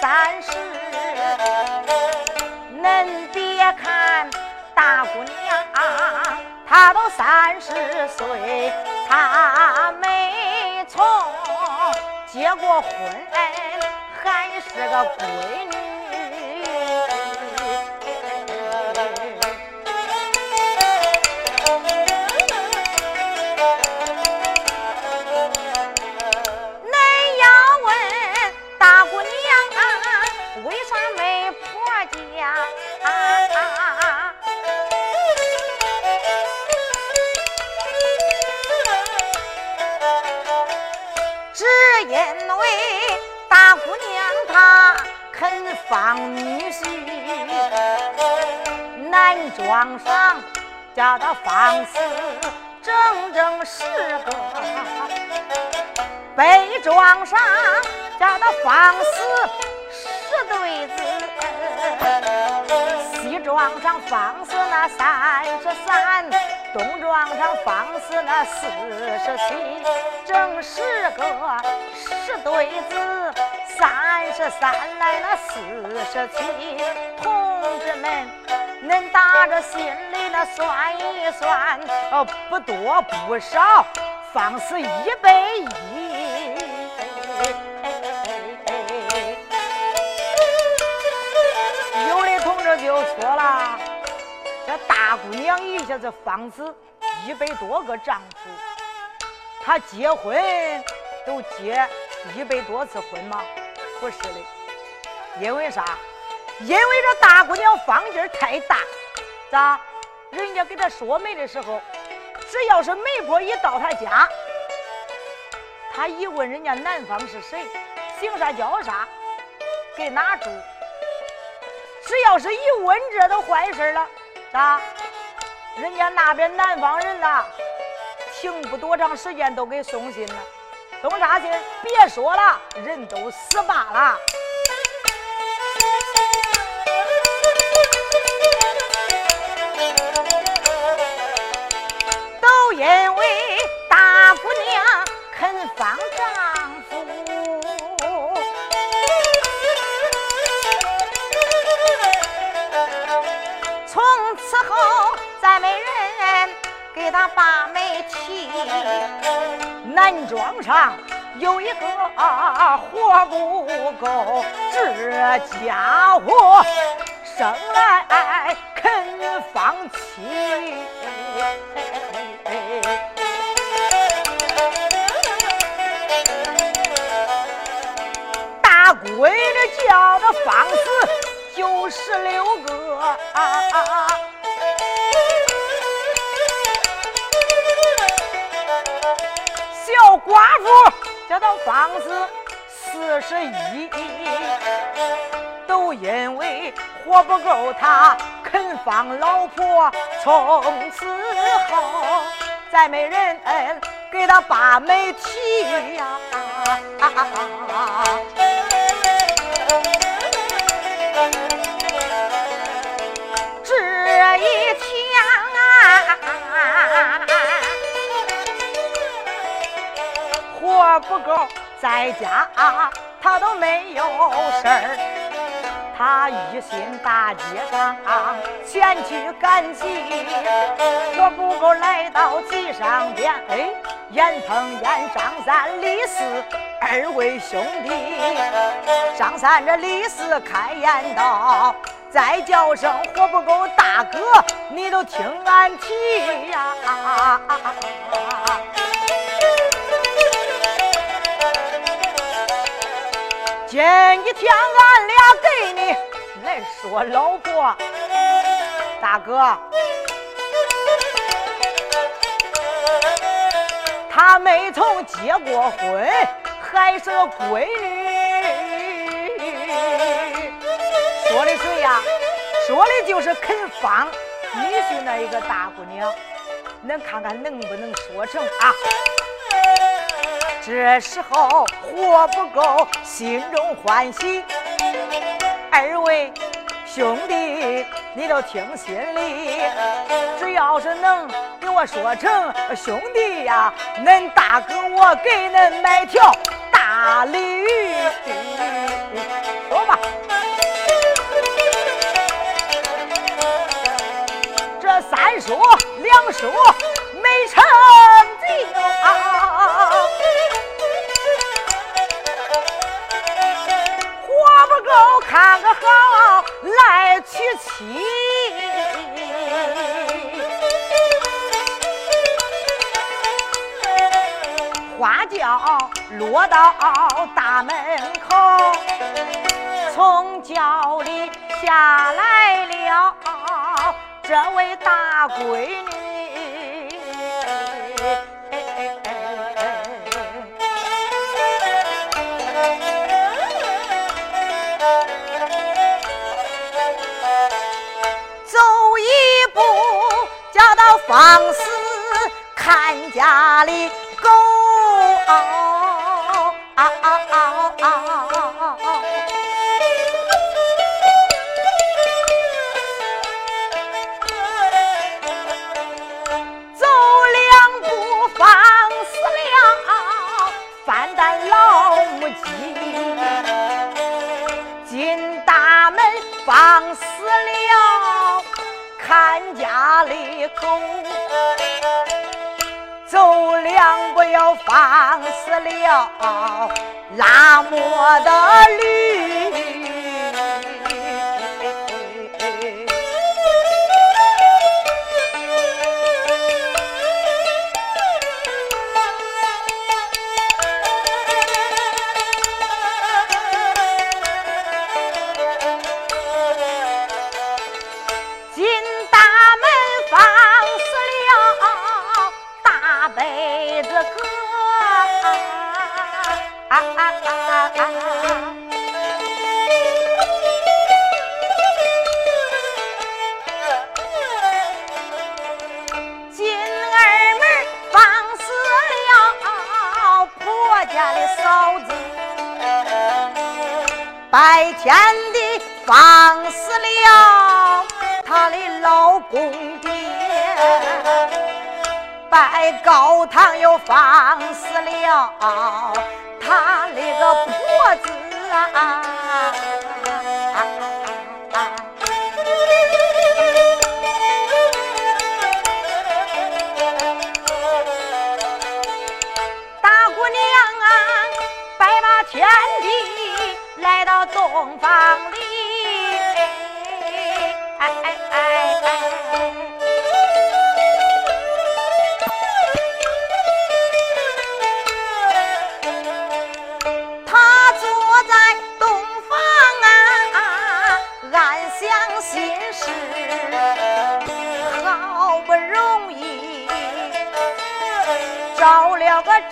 三十，恁别看大姑娘，她都三十岁，她没从结过婚，还是个闺女。因为大姑娘她肯放女婿，男庄上叫他放肆，整整十个；北庄上叫他放肆十对子，西庄上放肆那三十三，东庄上放肆那四十七，正十个十对子。三十三来了四十七，同志们，恁打着心里那算一算，哦，不多不少，放是一百一。有的同志就说了，娘一下子房子一百多个丈夫，她结婚都结一百多次婚吗？不是的，因为啥？因为这大姑娘方劲太大，咋？人家给她说媒的时候，只要是媒婆一到她家，她一问人家男方是谁，姓啥叫啥，给哪住？只要是一问这都坏事了，咋？人家那边南方人呐，停不多长时间都给送信了。送啥信？别说了，人都死罢了。给她把媒提。男装上有一个活不够，这家伙生来肯放弃。大闺女叫的方子九十六个。寡妇叫他方子四十一，都因为活不够他肯放老婆，从此后再没人给他把媒提呀。活不够，在家他都没有事儿。他一心大街上前去赶集，活不够来到集上边，哎，眼碰眼张三李四二位兄弟。张三这李四开言道：“再叫声活不够大哥，你都听俺提呀。”今天俺俩给你来说老婆，大哥，他没从结过婚，还是个闺女。说的谁呀？说的就是肯放女婿那一个大姑娘。恁看看能不能说成啊？这时候活不够，心中欢喜。二位兄弟，你都听心里，只要是能给我说成兄弟呀，恁大哥我给恁买条大鲤鱼。说吧，这三说两说没成就。都看个好来娶妻，花轿落到大门口，从轿里下来了这位大闺女。放肆看家里狗，了老公爹，拜高堂又放死了他那个婆子啊。大姑娘啊，拜把天地。来到洞房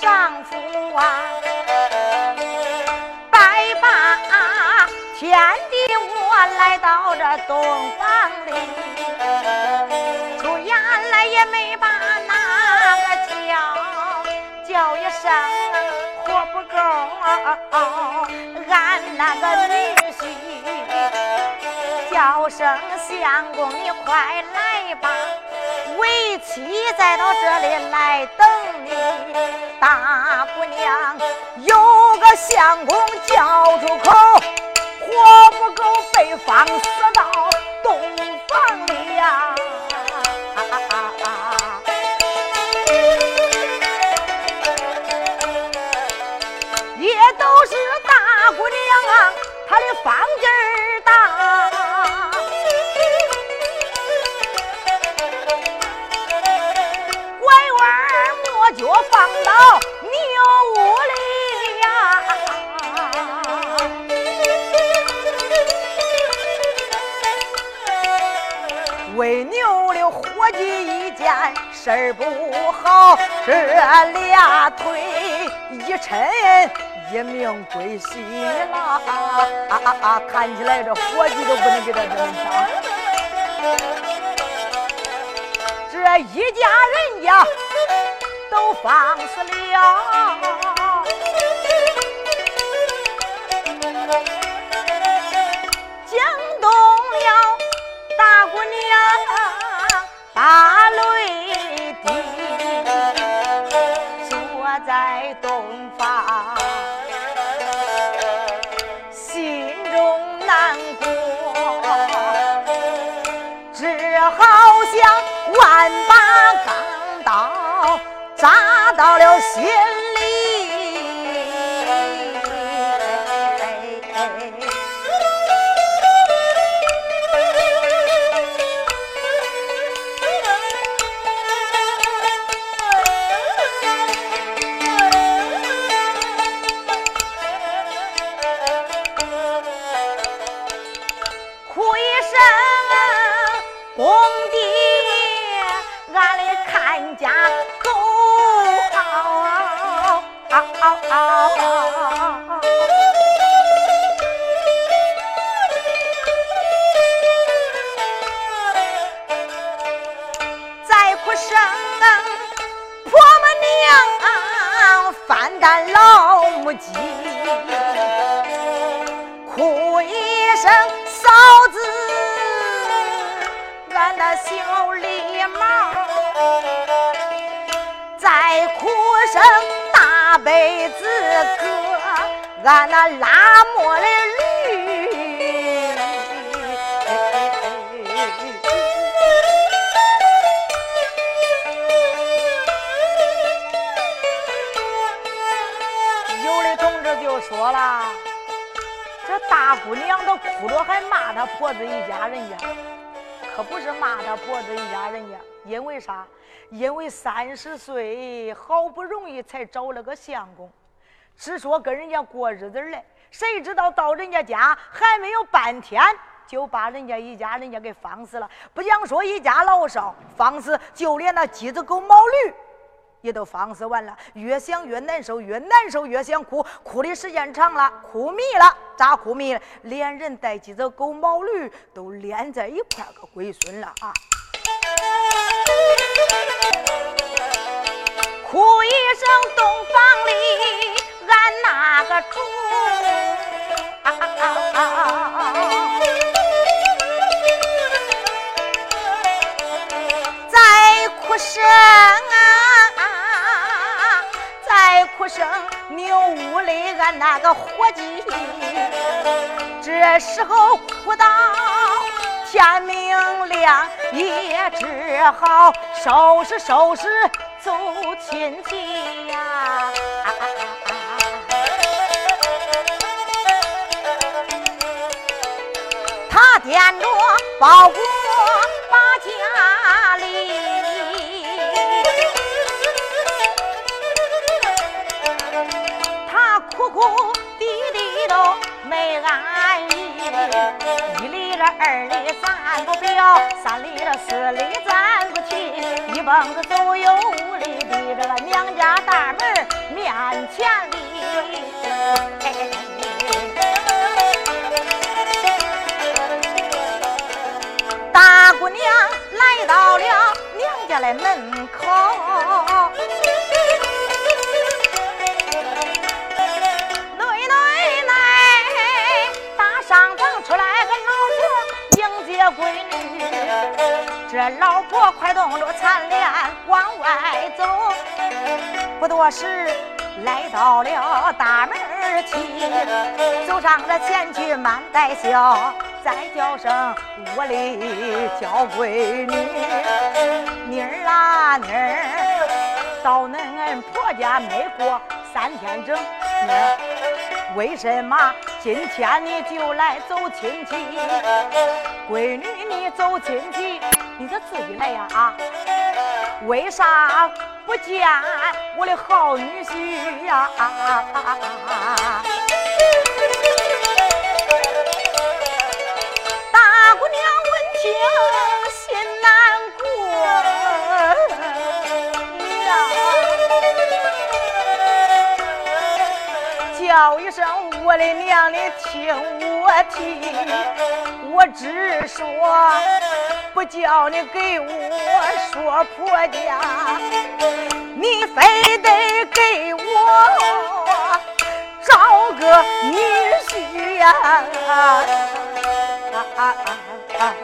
丈夫啊。拜把天地，我来到这洞房里，出言来也没把那个叫叫一声活不够，俺那个女婿叫声相公，你快来吧，为妻再到这里来等你。大姑娘有个相公叫出口。活不够，被放死到洞房里呀！为牛的伙计一见事儿不好，这俩腿一抻，一命归西了。看起来这伙计都不能给他这么当。这一家人家都放肆，了。啊喽。俺说了：“这大姑娘都哭着还骂她婆子一家人家，可不是骂她婆子一家人家，因为啥？因为三十岁好不容易才找了个相公。”只说跟人家过日子来，谁知道到人家家还没有半天，就把人家一家人家给放死了。不讲说一家老少放死，就连那鸡子狗毛驴也都放肆完了。越想越难受，越难受越想哭，哭的时间长了，哭迷了。咋哭迷了？连人带鸡子狗毛驴都连在一块个龟孙了啊！哭一声，洞房里。俺那个主，啊啊啊啊再哭声，哀哭声，牛屋里俺那个伙计，这时候哭到天明亮，也只好收拾收拾走亲戚呀。他掂着包裹一里了二里咱不表，三里了四里咱不提，一蹦子走有五里的这个娘家大门面前里。大姑娘来到了娘家的门口，闺女，这老婆快动着残脸往外走，不多时来到了大门儿走上了前去慢带笑。再叫声屋里叫闺女，妮儿啊妮儿，到恁婆家没过三天整，为什么今天你就来走亲戚？闺女你走亲戚，你得自己来呀啊！为啥不见我的好女婿呀？心难我的娘，你听我提，我只说不叫你给我说婆家，你非得给我找个女婿呀！啊啊啊！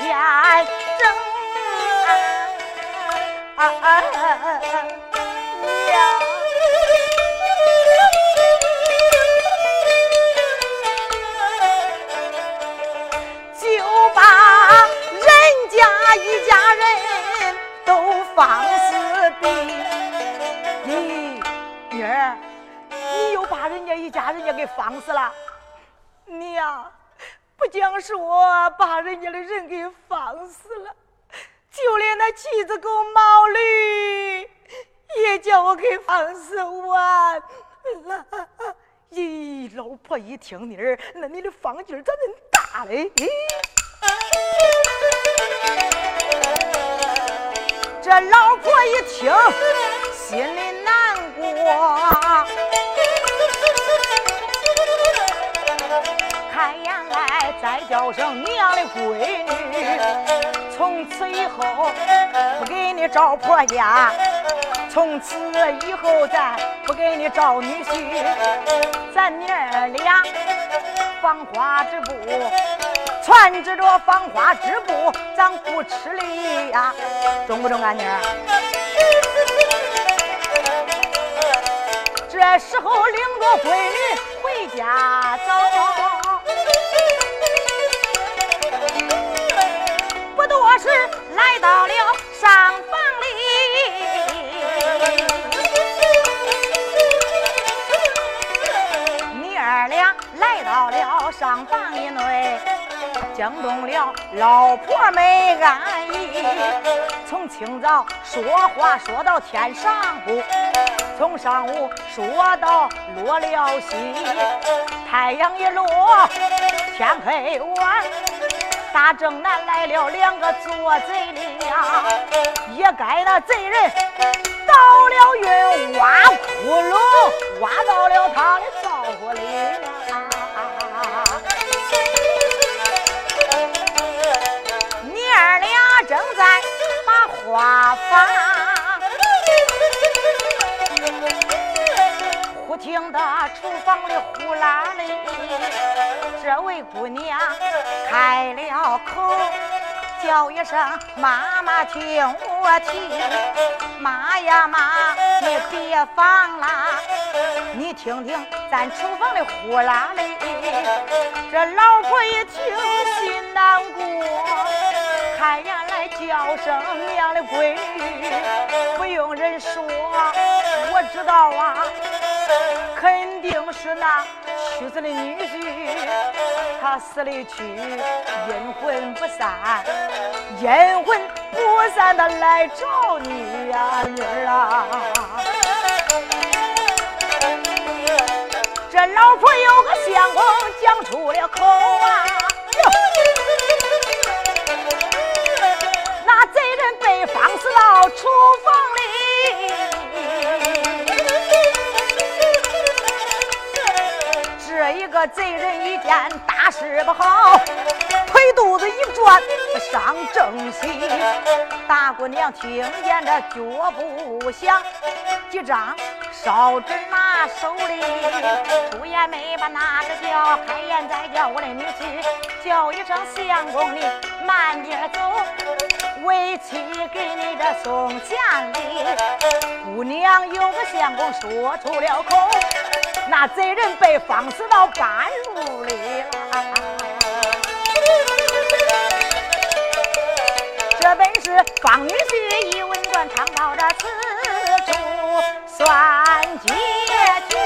眼睁睁，就把人家一家人都放死的！咦，妮，你又把人家一家人家给放死了，娘！不讲说把人家的人给放死了，就连那妻子狗毛驴也叫我给放死完了。咦，老婆一听你儿，那你的放劲咋恁大嘞？这老婆一听，心里难过。开言来再叫声娘的闺女，从此以后不给你找婆家，从此以后再不给你找女婿，咱娘儿俩纺花织布。传着着纺花织布，咱不吃力呀，中不中啊妮儿？这时候领着闺女回家走，到了上房以内。惊动了老婆没安逸，从清早说话说到天上午，从上午说到落了西，太阳一落天黑晚，大正南来了两个做贼的呀，也该那贼人到了云挖窟窿，挖到了他的灶火里。花房，忽听得厨房里呼啦哩，这位姑娘开了口，叫一声妈妈听我听，妈呀妈，你别放啦，你听听咱厨房里呼啦哩，这老婆一听心难过。看呀叫声娘的闺女，不用人说，我知道啊，肯定是那去世的女婿，他死里去，阴魂不散，阴魂不散的来找你呀，女儿啊！这老婆有个相公讲出了口啊。放死到厨房里，这一个贼人一见大事不好，腿肚子一转上正西。大姑娘听见这脚步响，几张烧纸拿手里，出言没把那个叫，开言再叫我的女婿，叫一声相公你慢点走。为妻给你这送钱礼，姑娘有个相公说出了口，那贼人被放死到半路里了。这本是方女婿一文断，唱到这此处算结局。